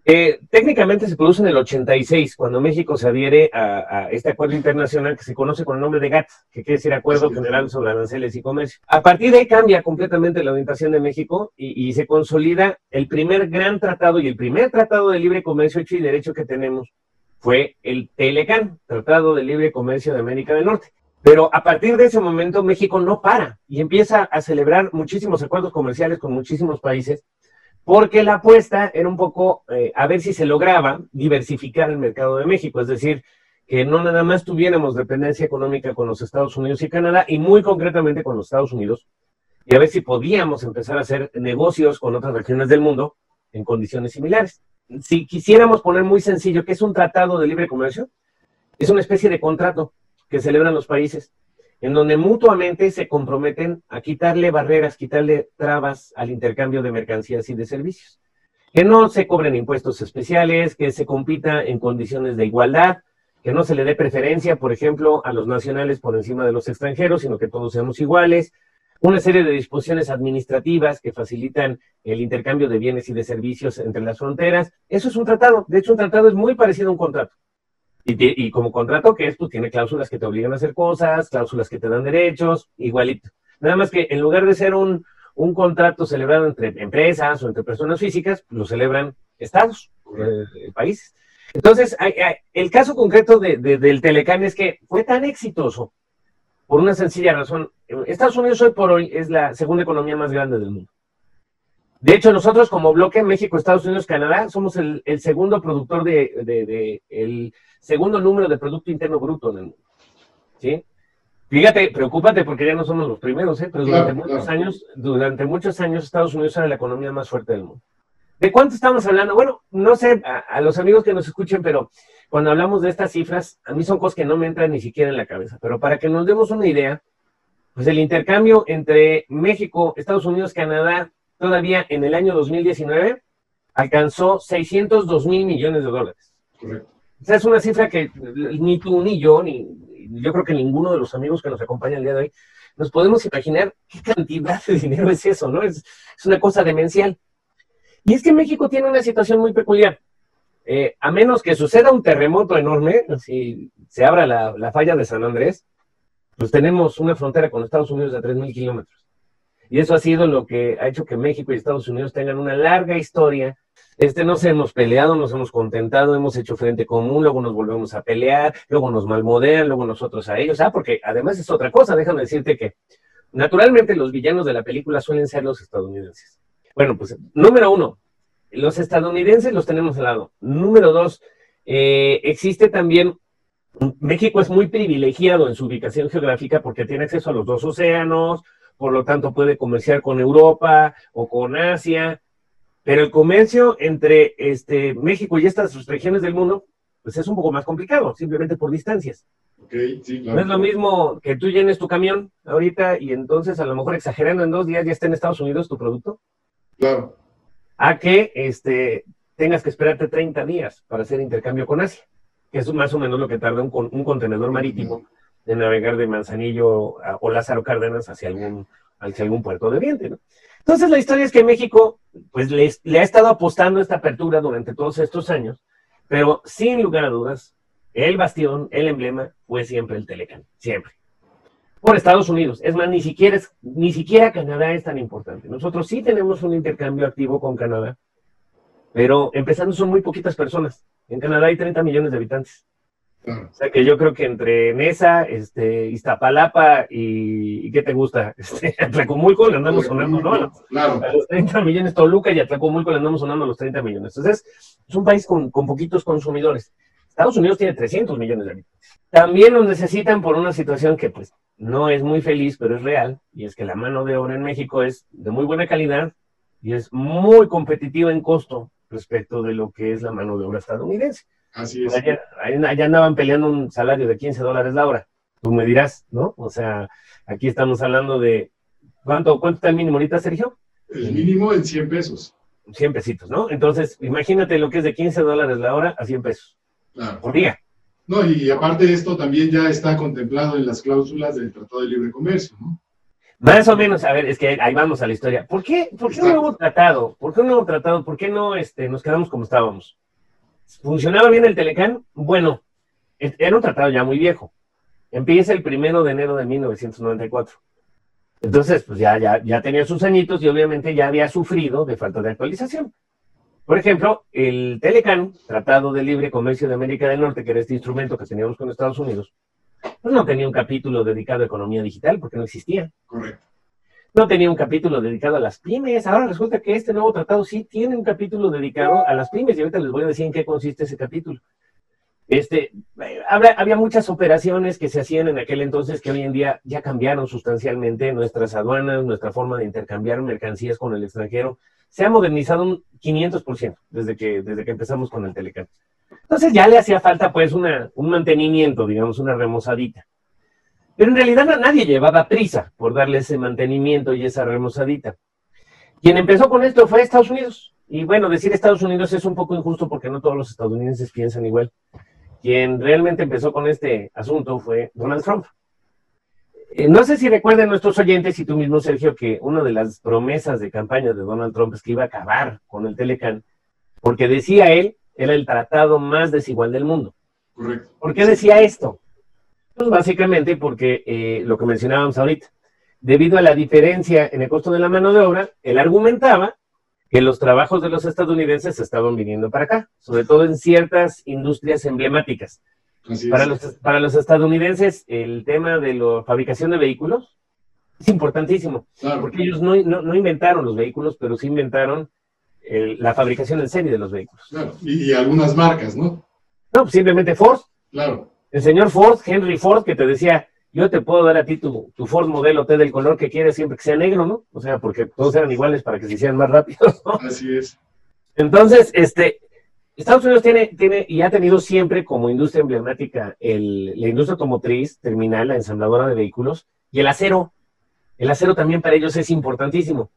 Eh, técnicamente se produce en el 86, cuando México se adhiere a, este acuerdo internacional que se conoce con el nombre de GATT, que quiere decir Acuerdo General sobre Aranceles y Comercio. A partir de ahí cambia completamente la orientación de México y, y se consolida el primer gran tratado y el primer tratado de libre comercio hecho y derecho que tenemos fue el Telecan, Tratado de Libre Comercio de América del Norte. Pero a partir de ese momento México no para y empieza a celebrar muchísimos acuerdos comerciales con muchísimos países porque la apuesta era un poco eh, a ver si se lograba diversificar el mercado de México, es decir, que no nada más tuviéramos dependencia económica con los Estados Unidos y Canadá, y muy concretamente con los Estados Unidos, y a ver si podíamos empezar a hacer negocios con otras regiones del mundo en condiciones similares. Si quisiéramos poner muy sencillo que es un tratado de libre comercio, es una especie de contrato que celebran los países en donde mutuamente se comprometen a quitarle barreras, quitarle trabas al intercambio de mercancías y de servicios. Que no se cobren impuestos especiales, que se compita en condiciones de igualdad, que no se le dé preferencia, por ejemplo, a los nacionales por encima de los extranjeros, sino que todos seamos iguales. Una serie de disposiciones administrativas que facilitan el intercambio de bienes y de servicios entre las fronteras. Eso es un tratado. De hecho, un tratado es muy parecido a un contrato. Y, como contrato que es, pues tiene cláusulas que te obligan a hacer cosas, cláusulas que te dan derechos, igualito. Nada más que en lugar de ser un, un contrato celebrado entre empresas o entre personas físicas, lo celebran estados, eh, países. Entonces, el caso concreto de, del Telecán es que fue tan exitoso por una sencilla razón. Estados Unidos hoy por hoy es la segunda economía más grande del mundo. De hecho, nosotros como bloque México, Estados Unidos, Canadá, somos el, segundo productor de, el segundo número de Producto Interno Bruto en el mundo. ¿Sí? Fíjate, preocúpate porque ya no somos los primeros, ¿eh? pero durante muchos años, durante muchos años Estados Unidos era la economía más fuerte del mundo. ¿De cuánto estamos hablando? Bueno, no sé, a, a, los amigos que nos escuchen, pero cuando hablamos de estas cifras, a mí son cosas que no me entran ni siquiera en la cabeza. Pero para que nos demos una idea, pues el intercambio entre México, Estados Unidos, Canadá, todavía en el año 2019 alcanzó 602 mil millones de dólares. Correcto. O sea, es una cifra que ni tú, ni yo, ni yo creo que ninguno de los amigos que nos acompañan el día de hoy nos podemos imaginar qué cantidad de dinero es eso, ¿no? Es, es una cosa demencial. Y es que México tiene una situación muy peculiar. Eh, a menos que suceda un terremoto enorme, si se abra la, la falla de San Andrés, pues tenemos una frontera con Estados Unidos de 3.000 kilómetros. Y eso ha sido lo que ha hecho que México y Estados Unidos tengan una larga historia. Este, nos hemos peleado, nos hemos contentado, hemos hecho frente común, luego nos volvemos a pelear, luego nos malmodean, luego nosotros a ellos. Ah, porque además es otra cosa, déjame decirte que naturalmente los villanos de la película suelen ser los estadounidenses. Bueno, pues número uno, los estadounidenses los tenemos al lado. Número dos, eh, existe también México es muy privilegiado en su ubicación geográfica porque tiene acceso a los dos océanos, por lo tanto puede comerciar con Europa o con Asia. Pero el comercio entre este, México y estas regiones del mundo, pues es un poco más complicado, simplemente por distancias. Okay, sí, claro. No es lo mismo que tú llenes tu camión ahorita y entonces a lo mejor exagerando en dos días ya está en Estados Unidos tu producto. Claro. A que este, tengas que esperarte 30 días para hacer intercambio con Asia, que es más o menos lo que tarda un, un contenedor marítimo de navegar de Manzanillo o Lázaro Cárdenas hacia algún, hacia algún puerto de Oriente. ¿no? Entonces la historia es que México pues le, le ha estado apostando esta apertura durante todos estos años, pero sin lugar a dudas el bastión, el emblema, fue siempre el Telecán, siempre. Por Estados Unidos. Es más, ni siquiera, es, ni siquiera Canadá es tan importante. Nosotros sí tenemos un intercambio activo con Canadá, pero empezando son muy poquitas personas. En Canadá hay 30 millones de habitantes. O sea que yo creo que entre Nesa, este, Iztapalapa y, y ¿qué te gusta? Este, Atlacomulco le andamos sonando, ¿no? Claro. A los 30 millones, Toluca y Atlacomulco le andamos sonando a los 30 millones. Entonces, es un país con, con poquitos consumidores. Estados Unidos tiene 300 millones de habitantes. También nos necesitan por una situación que pues no es muy feliz, pero es real, y es que la mano de obra en México es de muy buena calidad y es muy competitiva en costo respecto de lo que es la mano de obra estadounidense. Así es. Allá, allá andaban peleando un salario de 15 dólares la hora. Tú me dirás, ¿no? O sea, aquí estamos hablando de... ¿Cuánto, cuánto está el mínimo ahorita, Sergio? El mínimo en 100 pesos. 100 pesitos, ¿no? Entonces, imagínate lo que es de 15 dólares la hora a 100 pesos. Claro. Por día. No, y aparte esto también ya está contemplado en las cláusulas del Tratado de Libre Comercio, ¿no? Más o menos, a ver, es que ahí vamos a la historia. ¿Por qué, por qué un nuevo tratado? ¿Por qué un nuevo tratado? ¿Por qué no este, nos quedamos como estábamos? ¿Funcionaba bien el Telecán? Bueno, era un tratado ya muy viejo. Empieza el primero de enero de 1994. Entonces, pues ya, ya, ya tenía sus añitos y obviamente ya había sufrido de falta de actualización. Por ejemplo, el Telecan, Tratado de Libre Comercio de América del Norte, que era este instrumento que teníamos con Estados Unidos, pues no tenía un capítulo dedicado a economía digital porque no existía. Correcto. No tenía un capítulo dedicado a las pymes. Ahora resulta que este nuevo tratado sí tiene un capítulo dedicado a las pymes y ahorita les voy a decir en qué consiste ese capítulo. Este, había, había muchas operaciones que se hacían en aquel entonces que hoy en día ya cambiaron sustancialmente nuestras aduanas, nuestra forma de intercambiar mercancías con el extranjero se ha modernizado un 500% desde que, desde que empezamos con el Telecan. Entonces ya le hacía falta pues un mantenimiento, digamos, una remozadita. Pero en realidad nadie llevaba prisa por darle ese mantenimiento y esa remozadita. Quien empezó con esto fue Estados Unidos. Y bueno, decir Estados Unidos es un poco injusto porque no todos los estadounidenses piensan igual. Quien realmente empezó con este asunto fue Donald Trump. Eh, no sé si recuerdan nuestros oyentes y tú mismo, Sergio, que una de las promesas de campaña de Donald Trump es que iba a acabar con el Telecan, porque decía él, era el tratado más desigual del mundo. Correcto. ¿Por qué decía esto? Pues básicamente porque eh, lo que mencionábamos ahorita, debido a la diferencia en el costo de la mano de obra, él argumentaba que los trabajos de los estadounidenses estaban viniendo para acá, sobre todo en ciertas industrias emblemáticas. Para los, para los estadounidenses, el tema de la fabricación de vehículos es importantísimo, Claro. porque ellos no, no, no inventaron los vehículos, pero sí inventaron el- la fabricación en serie de los vehículos. Claro. Y, y algunas marcas, ¿no? No, pues simplemente Ford, Claro. el señor Ford, Henry Ford, que te decía, yo te puedo dar a ti tu, tu Ford modelo T del color que quieres siempre que sea negro, ¿no? O sea, porque todos eran iguales para que se hicieran más rápidos, ¿no? Así es. Entonces, este, Estados Unidos tiene, tiene y ha tenido siempre como industria emblemática el, la industria automotriz, terminal, la ensambladora de vehículos, y el acero. El acero también para ellos es importantísimo.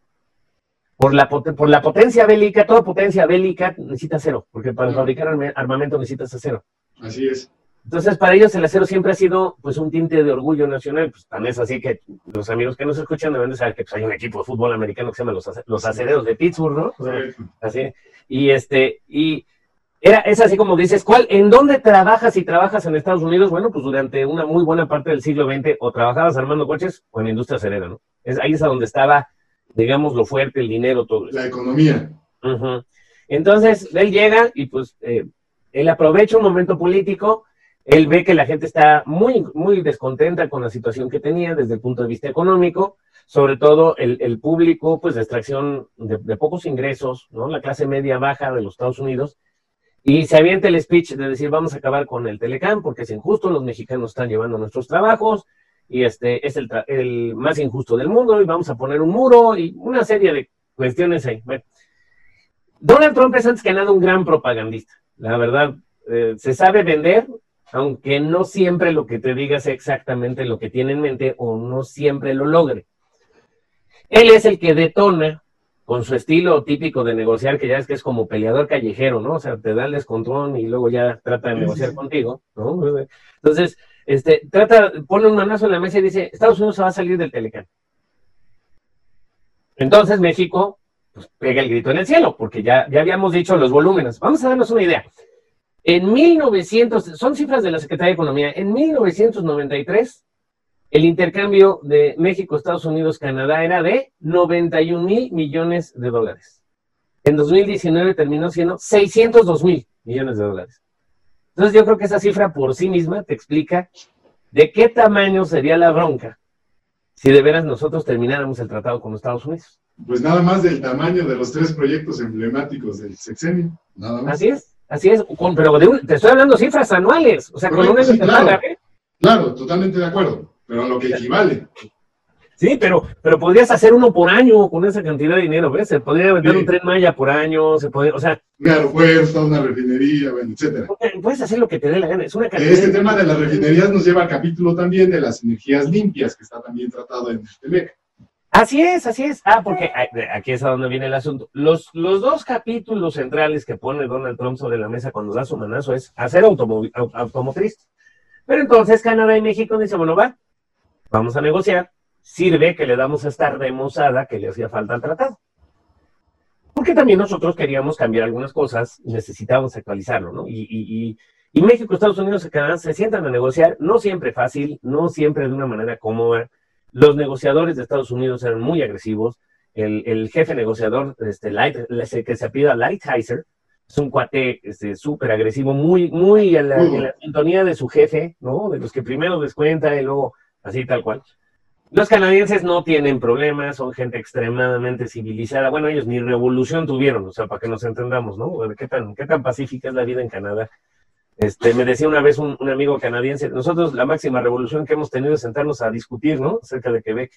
Por la, por la potencia bélica, toda potencia bélica necesita acero, porque para fabricar armamento necesitas acero. Así es. Entonces, para ellos el acero siempre ha sido pues un tinte de orgullo nacional. Pues tan es así que los amigos que nos escuchan deben de saber que pues, hay un equipo de fútbol americano que se llama los, los acereros de Pittsburgh, ¿no? O sea, Correcto. Así. Y este, y era, es así como dices, ¿cuál, ¿en dónde trabajas si trabajas en Estados Unidos? Bueno, pues durante una muy buena parte del siglo XX, o trabajabas armando coches o en la industria acerera, ¿no? Es, ahí es a donde estaba, digamos, lo fuerte, el dinero, todo eso. La economía. Entonces, él llega y pues eh, él aprovecha un momento político, él ve que la gente está muy, muy descontenta con la situación que tenía desde el punto de vista económico, sobre todo el, el público pues de extracción de, pocos ingresos, ¿no? La clase media baja de los Estados Unidos, y se avienta el speech de decir vamos a acabar con el Telecam porque es injusto, los mexicanos están llevando nuestros trabajos, y este es el, el más injusto del mundo, y vamos a poner un muro, y una serie de cuestiones ahí. Bueno, Donald Trump es antes que nada un gran propagandista. La verdad, eh, se sabe vender, aunque no siempre lo que te diga sea exactamente lo que tiene en mente o no siempre lo logre. Él es el que detona con su estilo típico de negociar, que ya es que es como peleador callejero, ¿no? O sea, te da el descontrol y luego ya trata de negociar contigo, ¿no? Entonces, este, trata, pone un manazo en la mesa y dice, Estados Unidos se va a salir del Telecán. Entonces México pues, pega el grito en el cielo, porque ya, ya habíamos dicho los volúmenes. Vamos a darnos una idea. En 1900, son cifras de la Secretaría de Economía, en 1993 el intercambio de México, Estados Unidos, Canadá era de 91 mil millones de dólares. En 2019 terminó siendo 602 mil millones de dólares. Entonces yo creo que esa cifra por sí misma te explica de qué tamaño sería la bronca si de veras nosotros termináramos el tratado con Estados Unidos. Pues nada más del tamaño de los tres proyectos emblemáticos del sexenio, nada más. Así es, así es, pero te estoy hablando cifras anuales, o sea, con una claro, claro, totalmente de acuerdo pero a lo que equivale. Sí, pero, pero podrías hacer uno por año con esa cantidad de dinero, ¿ves? Se podría vender un tren Maya por año, se puede, o sea... Un aeropuerto, una refinería, bueno, etcétera. Puedes hacer lo que te dé la gana, es una cantidad... Este tema de las refinerías nos lleva al capítulo también de las energías limpias, que está también tratado en TEMEC. Así es, así es. Ah, porque aquí es a donde viene el asunto. Los, los dos capítulos centrales que pone Donald Trump sobre la mesa cuando da su manazo es hacer automotriz. Pero entonces Canadá y México dicen, bueno, va, vamos a negociar, sirve que le damos esta remozada que le hacía falta al tratado. Porque también nosotros queríamos cambiar algunas cosas, necesitábamos actualizarlo, ¿no? Y, México, Estados Unidos y Canadá se sientan a negociar, no siempre fácil, no siempre de una manera cómoda. Los negociadores de Estados Unidos eran muy agresivos. El, jefe negociador, este, Light, que se apida Lightheiser, es un cuate este, súper agresivo, muy, muy en la sintonía de su jefe, ¿no? De los que primero descuenta y luego así tal cual. Los canadienses no tienen problemas, son gente extremadamente civilizada. Bueno, ellos ni revolución tuvieron, o sea, para que nos entendamos, ¿no? ¿Qué tan, qué tan pacífica es la vida en Canadá? Este, me decía una vez un, amigo canadiense, nosotros la máxima revolución que hemos tenido es sentarnos a discutir, ¿no? Acerca de Quebec.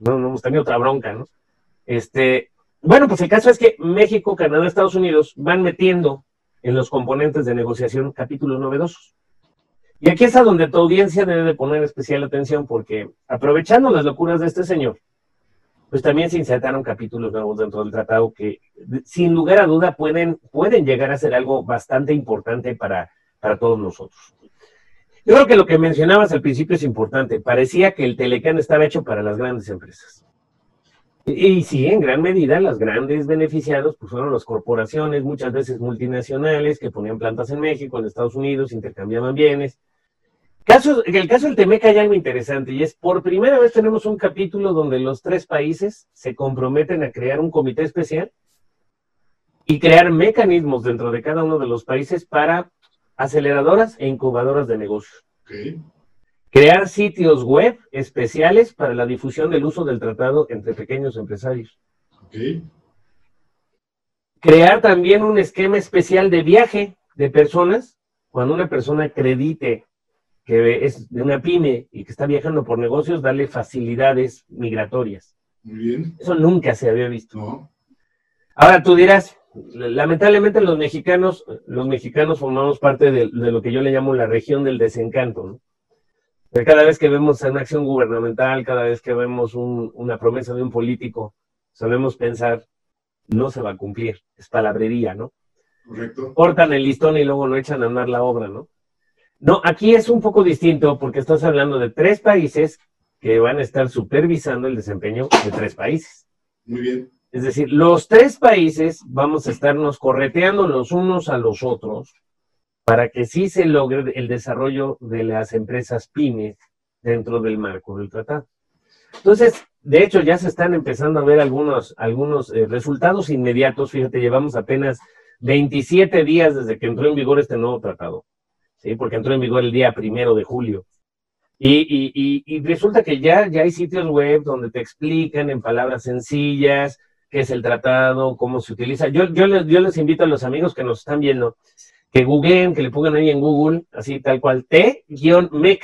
No, hemos tenido otra bronca, ¿no? Este, bueno, pues el caso es que México, Canadá, Estados Unidos van metiendo en los componentes de negociación capítulos novedosos. Y aquí es a donde tu audiencia debe de poner especial atención porque aprovechando las locuras de este señor, pues también se insertaron capítulos nuevos dentro del tratado que sin lugar a duda pueden, pueden llegar a ser algo bastante importante para, para todos nosotros. Yo creo que lo que mencionabas al principio es importante. Parecía que el Telecán estaba hecho para las grandes empresas. Y, y sí, en gran medida, las grandes beneficiados pues fueron las corporaciones, muchas veces multinacionales, que ponían plantas en México, en Estados Unidos, intercambiaban bienes, Caso, en el caso del Temeca hay algo interesante y es por primera vez tenemos un capítulo donde los tres países se comprometen a crear un comité especial y crear mecanismos dentro de cada uno de los países para aceleradoras e incubadoras de negocios. Crear sitios web especiales para la difusión del uso del tratado entre pequeños empresarios. Crear también un esquema especial de viaje de personas cuando una persona acredite que es de una pyme y que está viajando por negocios, darle facilidades migratorias. Muy bien. Eso nunca se había visto. Ahora tú dirás, lamentablemente los mexicanos, los mexicanos formamos parte de, lo que yo le llamo la región del desencanto, ¿no? cada vez que vemos una acción gubernamental, cada vez que vemos una promesa de un político, sabemos pensar, no se va a cumplir, es palabrería, ¿no? Correcto. Cortan el listón y luego no echan a andar la obra, ¿no? No, aquí es un poco distinto porque estás hablando de tres países que van a estar supervisando el desempeño de tres países. Muy bien. Es decir, los tres países vamos a estarnos correteando los unos a los otros para que sí se logre el desarrollo de las empresas pymes dentro del marco del tratado. Entonces, de hecho, ya se están empezando a ver algunos, algunos eh, resultados inmediatos. Fíjate, llevamos apenas 27 días desde que entró en vigor este nuevo tratado porque entró en vigor el día primero de julio. Y, resulta que ya, ya hay sitios web donde te explican en palabras sencillas qué es el tratado, cómo se utiliza. Yo, yo, les, yo les invito a los amigos que nos están viendo que googleen, que le pongan ahí en Google, así tal cual, T-MEC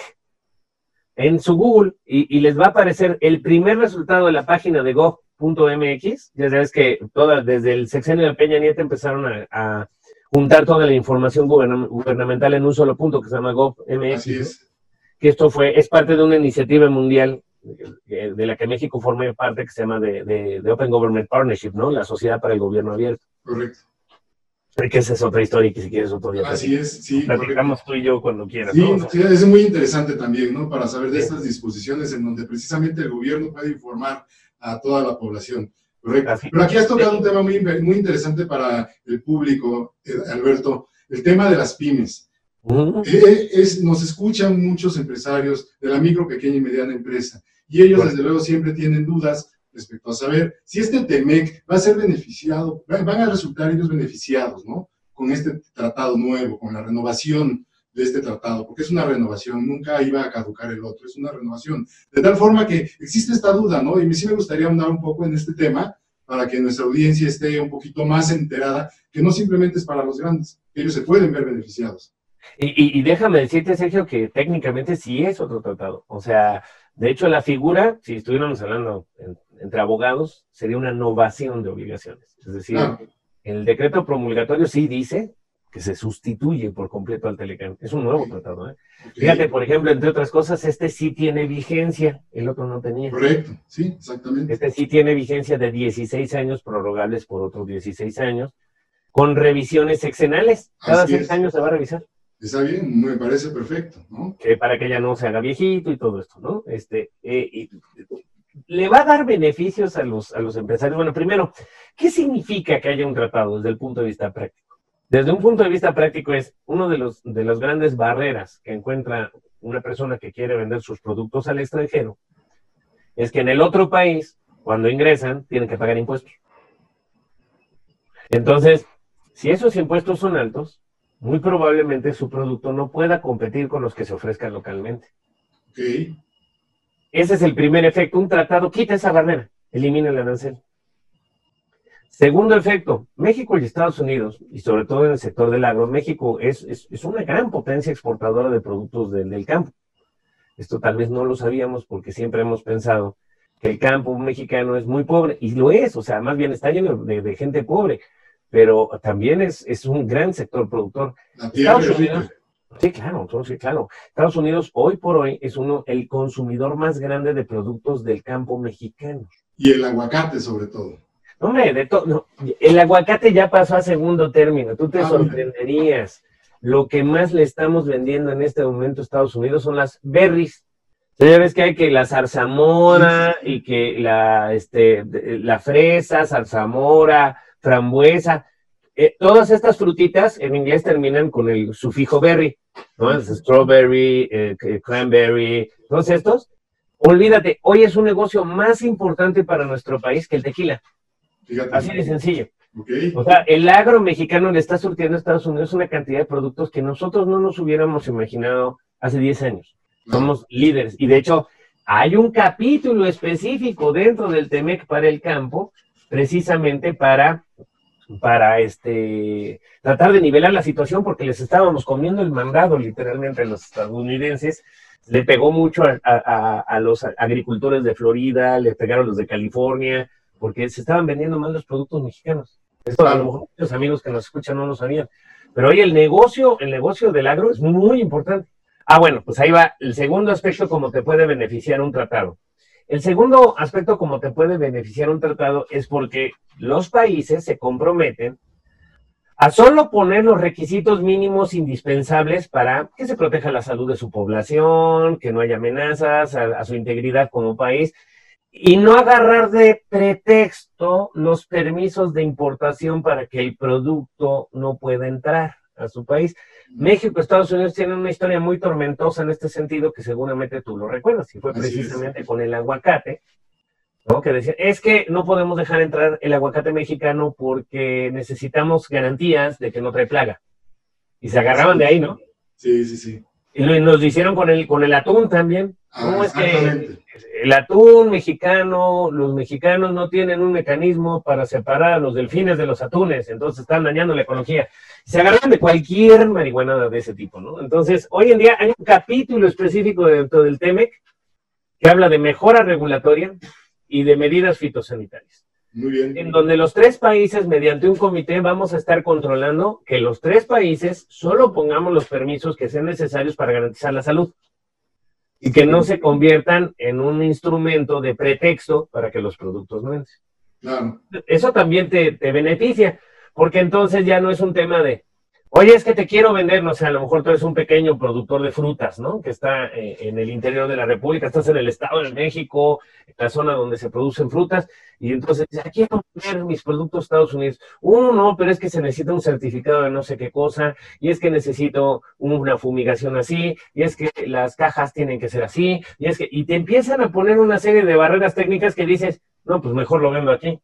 en su Google y, les va a aparecer el primer resultado de la página de Go unusolo.mx. Ya sabes que toda, desde el sexenio de Peña Nieto empezaron a, juntar toda la información gubernamental en un solo punto que se llama GovMX. Así es. Que esto fue, es parte de una iniciativa mundial de la que México forma parte, que se llama de, de, Open Government Partnership, ¿no? La Sociedad para el Gobierno Abierto. Correcto. Que esa es otra historia que si quieres otro día. Así es, sí. Platicamos tú y yo cuando quieras. Sí, es muy interesante también, ¿no? Para saber de estas disposiciones en donde precisamente el gobierno puede informar a toda la población. Correcto. Pero aquí has tocado un tema muy, muy interesante para el público, eh, Alberto, el tema de las pymes. Eh, eh, es, nos escuchan muchos empresarios de la micro, pequeña y mediana empresa y ellos desde luego siempre tienen dudas respecto a saber si este TEMEC va a ser beneficiado, van a resultar ellos beneficiados, ¿no? Con este tratado nuevo, con la renovación de este tratado, porque es una renovación, nunca iba a caducar el otro, es una renovación. De tal forma que existe esta duda, ¿no? Y sí me gustaría ahondar un poco en este tema para que nuestra audiencia esté un poquito más enterada, que no simplemente es para los grandes, ellos se pueden ver beneficiados. Y, y, déjame decirte, Sergio, que técnicamente sí es otro tratado. O sea, de hecho, la figura, si estuviéramos hablando entre abogados, sería una novación de obligaciones. Es decir, ah. el decreto promulgatorio sí dice que se sustituye por completo al Telecán. Es un nuevo tratado. ¿eh? Fíjate, por ejemplo, entre otras cosas, este sí tiene vigencia, el otro no tenía. Correcto, sí, exactamente. Este sí tiene vigencia de 16 años, prorrogables por otros 16 años, con revisiones sexenales. Cada seis años se va a revisar. Está bien, me parece perfecto, ¿no? Que para que ya no se haga viejito y todo esto, ¿no? Este, eh, le va a dar beneficios a los, a los empresarios. Bueno, primero, ¿qué significa que haya un tratado desde el punto de vista práctico? Desde un punto de vista práctico es uno de los de las grandes barreras que encuentra una persona que quiere vender sus productos al extranjero, es que en el otro país, cuando ingresan, tienen que pagar impuestos. Entonces, si esos impuestos son altos, muy probablemente su producto no pueda competir con los que se ofrezcan localmente. Ese es el primer efecto. Un tratado quita esa barrera, elimina el arancel. Segundo efecto, México y Estados Unidos, y sobre todo en el sector del agro, México es, es, una gran potencia exportadora de productos del campo. Esto tal vez no lo sabíamos porque siempre hemos pensado que el campo mexicano es muy pobre, y lo es, o sea, más bien está lleno de gente pobre pero también es, es un gran sector productor. Estados Unidos, sí, claro, sí, claro. Estados Unidos hoy por hoy es uno el consumidor más grande de productos del campo mexicano. Y el aguacate sobre todo. Hombre, de todo, el aguacate ya pasó a segundo término, tú te ah, sorprenderías. Lo que más le estamos vendiendo en este momento a Estados Unidos son las berries. Ya ves que hay que la zarzamora y que la, este, la fresa, zarzamora, frambuesa. Eh, todas estas frutitas en inglés terminan con el sufijo berry, ¿no? strawberry, eh, cranberry, todos estos. Olvídate, hoy es un negocio más importante para nuestro país que el tequila. Así de sencillo. O sea, el agro mexicano le está surtiendo a Estados Unidos una cantidad de productos que nosotros no nos hubiéramos imaginado hace 10 años. Somos líderes. Y de hecho, hay un capítulo específico dentro del TEMEC para el campo, precisamente para para este, tratar de nivelar la situación porque les estábamos comiendo el mandado literalmente a los estadounidenses. Le pegó mucho a, los agricultores de Florida, le pegaron los de California, porque se estaban vendiendo mal los productos mexicanos. Esto a lo mejor los amigos que nos escuchan no lo sabían. Pero hoy el negocio, el negocio del agro es muy importante. Ah, bueno, pues ahí va el segundo aspecto como te puede beneficiar un tratado. El segundo aspecto como te puede beneficiar un tratado es porque los países se comprometen a solo poner los requisitos mínimos indispensables para que se proteja la salud de su población, que no haya amenazas a, su integridad como país, y no agarrar de pretexto los permisos de importación para que el producto no pueda entrar a su país. México y Estados Unidos tienen una historia muy tormentosa en este sentido, que seguramente tú lo recuerdas, y fue precisamente con el aguacate, ¿no? que decían, es que no podemos dejar entrar el aguacate mexicano porque necesitamos garantías de que no trae plaga. Y se agarraban de ahí, ¿no? Sí, sí, sí. Y lo, nos hicieron con el, con el atún también. Ah, es que el atún mexicano, los mexicanos no tienen un mecanismo para separar a los delfines de los atunes, entonces están dañando la ecología. Se agarran de cualquier marihuana de ese tipo, ¿no? Entonces, hoy en día hay un capítulo específico dentro del TEMEC que habla de mejora regulatoria y de medidas fitosanitarias. Muy bien. En donde los tres países, mediante un comité, vamos a estar controlando que los tres países solo pongamos los permisos que sean necesarios para garantizar la salud y que no se conviertan en un instrumento de pretexto para que los productos no entren. Claro. Eso también te, te beneficia, porque entonces ya no es un tema de, Oye, es que te quiero vender, no sé, a lo mejor tú eres un pequeño productor de frutas, ¿no? Que está eh, en el interior de la República, estás en el Estado de México, en la zona donde se producen frutas, y entonces dices, quiero vender mis productos Estados Unidos. Uno, no, pero es que se necesita un certificado de no sé qué cosa, y es que necesito una fumigación así, y es que las cajas tienen que ser así, y es que, y te empiezan a poner una serie de barreras técnicas que dices, no, pues mejor lo vendo aquí.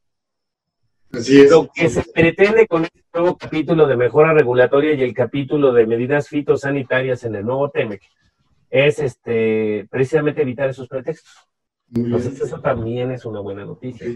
Así es. Lo que se pretende con este nuevo capítulo de mejora regulatoria y el capítulo de medidas fitosanitarias en el nuevo TEMEC es este precisamente evitar esos pretextos. Muy bien. Entonces eso también es una buena noticia.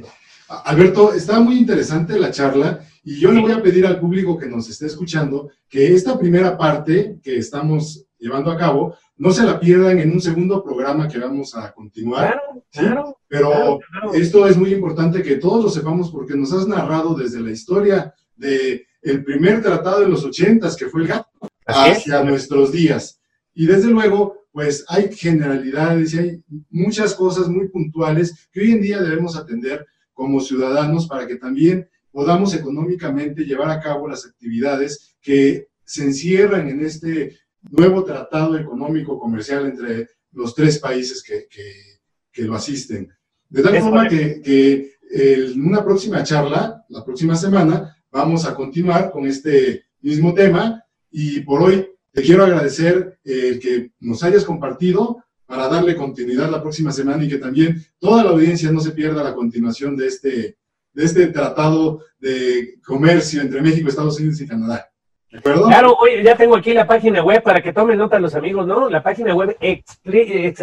Alberto, está muy interesante la charla y yo le voy a pedir al público que nos esté escuchando que esta primera parte que estamos llevando a cabo no se la pierdan en un segundo programa que vamos a continuar. Claro, Sí, claro. Pero claro, claro. esto es muy importante que todos lo sepamos porque nos has narrado desde la historia de el primer tratado de los ochentas que fue el GATT hacia nuestros días. Y desde luego, pues hay generalidades y hay muchas cosas muy puntuales que hoy en día debemos atender como ciudadanos para que también podamos económicamente llevar a cabo las actividades que se encierran en este nuevo tratado económico comercial entre los tres países que, que- que lo asisten. De tal Es forma correcto. que, que en una próxima charla, la próxima semana, vamos a continuar con este mismo tema y por hoy te quiero agradecer el que nos hayas compartido para darle continuidad la próxima semana y que también toda la audiencia no se pierda la continuación de este, de este tratado de comercio entre México, Estados Unidos y Canadá. ¿De acuerdo? Claro, oye, ya tengo aquí la página web para que tomen nota los amigos, ¿no? La página web,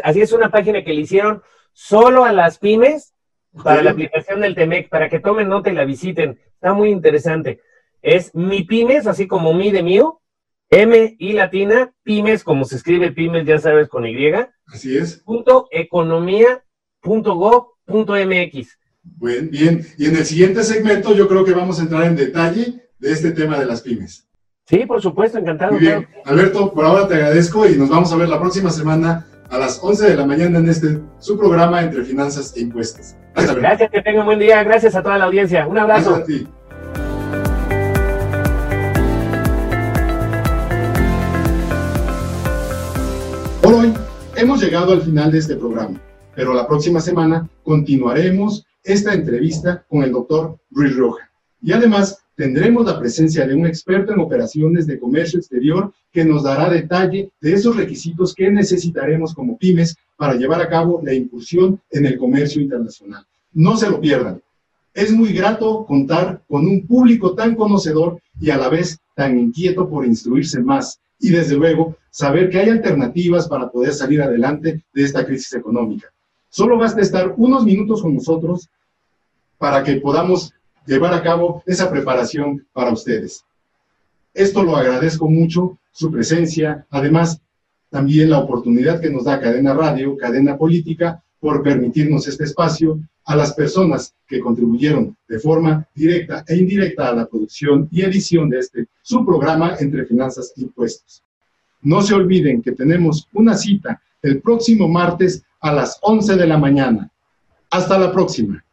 así es una página que le hicieron solo a las pymes para la aplicación del TEMEC, para que tomen nota y la visiten. Está muy interesante. Es mi pymes, así como mi de mío, M y latina, pymes, como se escribe pymes, ya sabes, con Y, Así es. punto economía punto go punto MX. Buen, bien. Y en el siguiente segmento yo creo que vamos a entrar en detalle de este tema de las pymes. Sí, por supuesto, encantado. Muy bien. Alberto, por ahora te agradezco y nos vamos a ver la próxima semana a las 11 de la mañana en este su programa entre finanzas e impuestos. Gracias, Alberto. Gracias, que tengan buen día. Gracias a toda la audiencia. Un abrazo. Gracias a ti. Por hoy hemos llegado al final de este programa, pero la próxima semana continuaremos esta entrevista con el doctor Ruiz Roja. Y además tendremos la presencia de un experto en operaciones de comercio exterior que nos dará detalle de esos requisitos que necesitaremos como pymes para llevar a cabo la incursión en el comercio internacional. No se lo pierdan. Es muy grato contar con un público tan conocedor y a la vez tan inquieto por instruirse más y desde luego saber que hay alternativas para poder salir adelante de esta crisis económica. Solo basta estar unos minutos con nosotros para que podamos llevar a cabo esa preparación para ustedes. Esto lo agradezco mucho, su presencia, además también la oportunidad que nos da Cadena Radio, Cadena Política, por permitirnos este espacio a las personas que contribuyeron de forma directa e indirecta a la producción y edición de este su programa entre finanzas e impuestos. No se olviden que tenemos una cita el próximo martes a las 11 de la mañana. Hasta la próxima.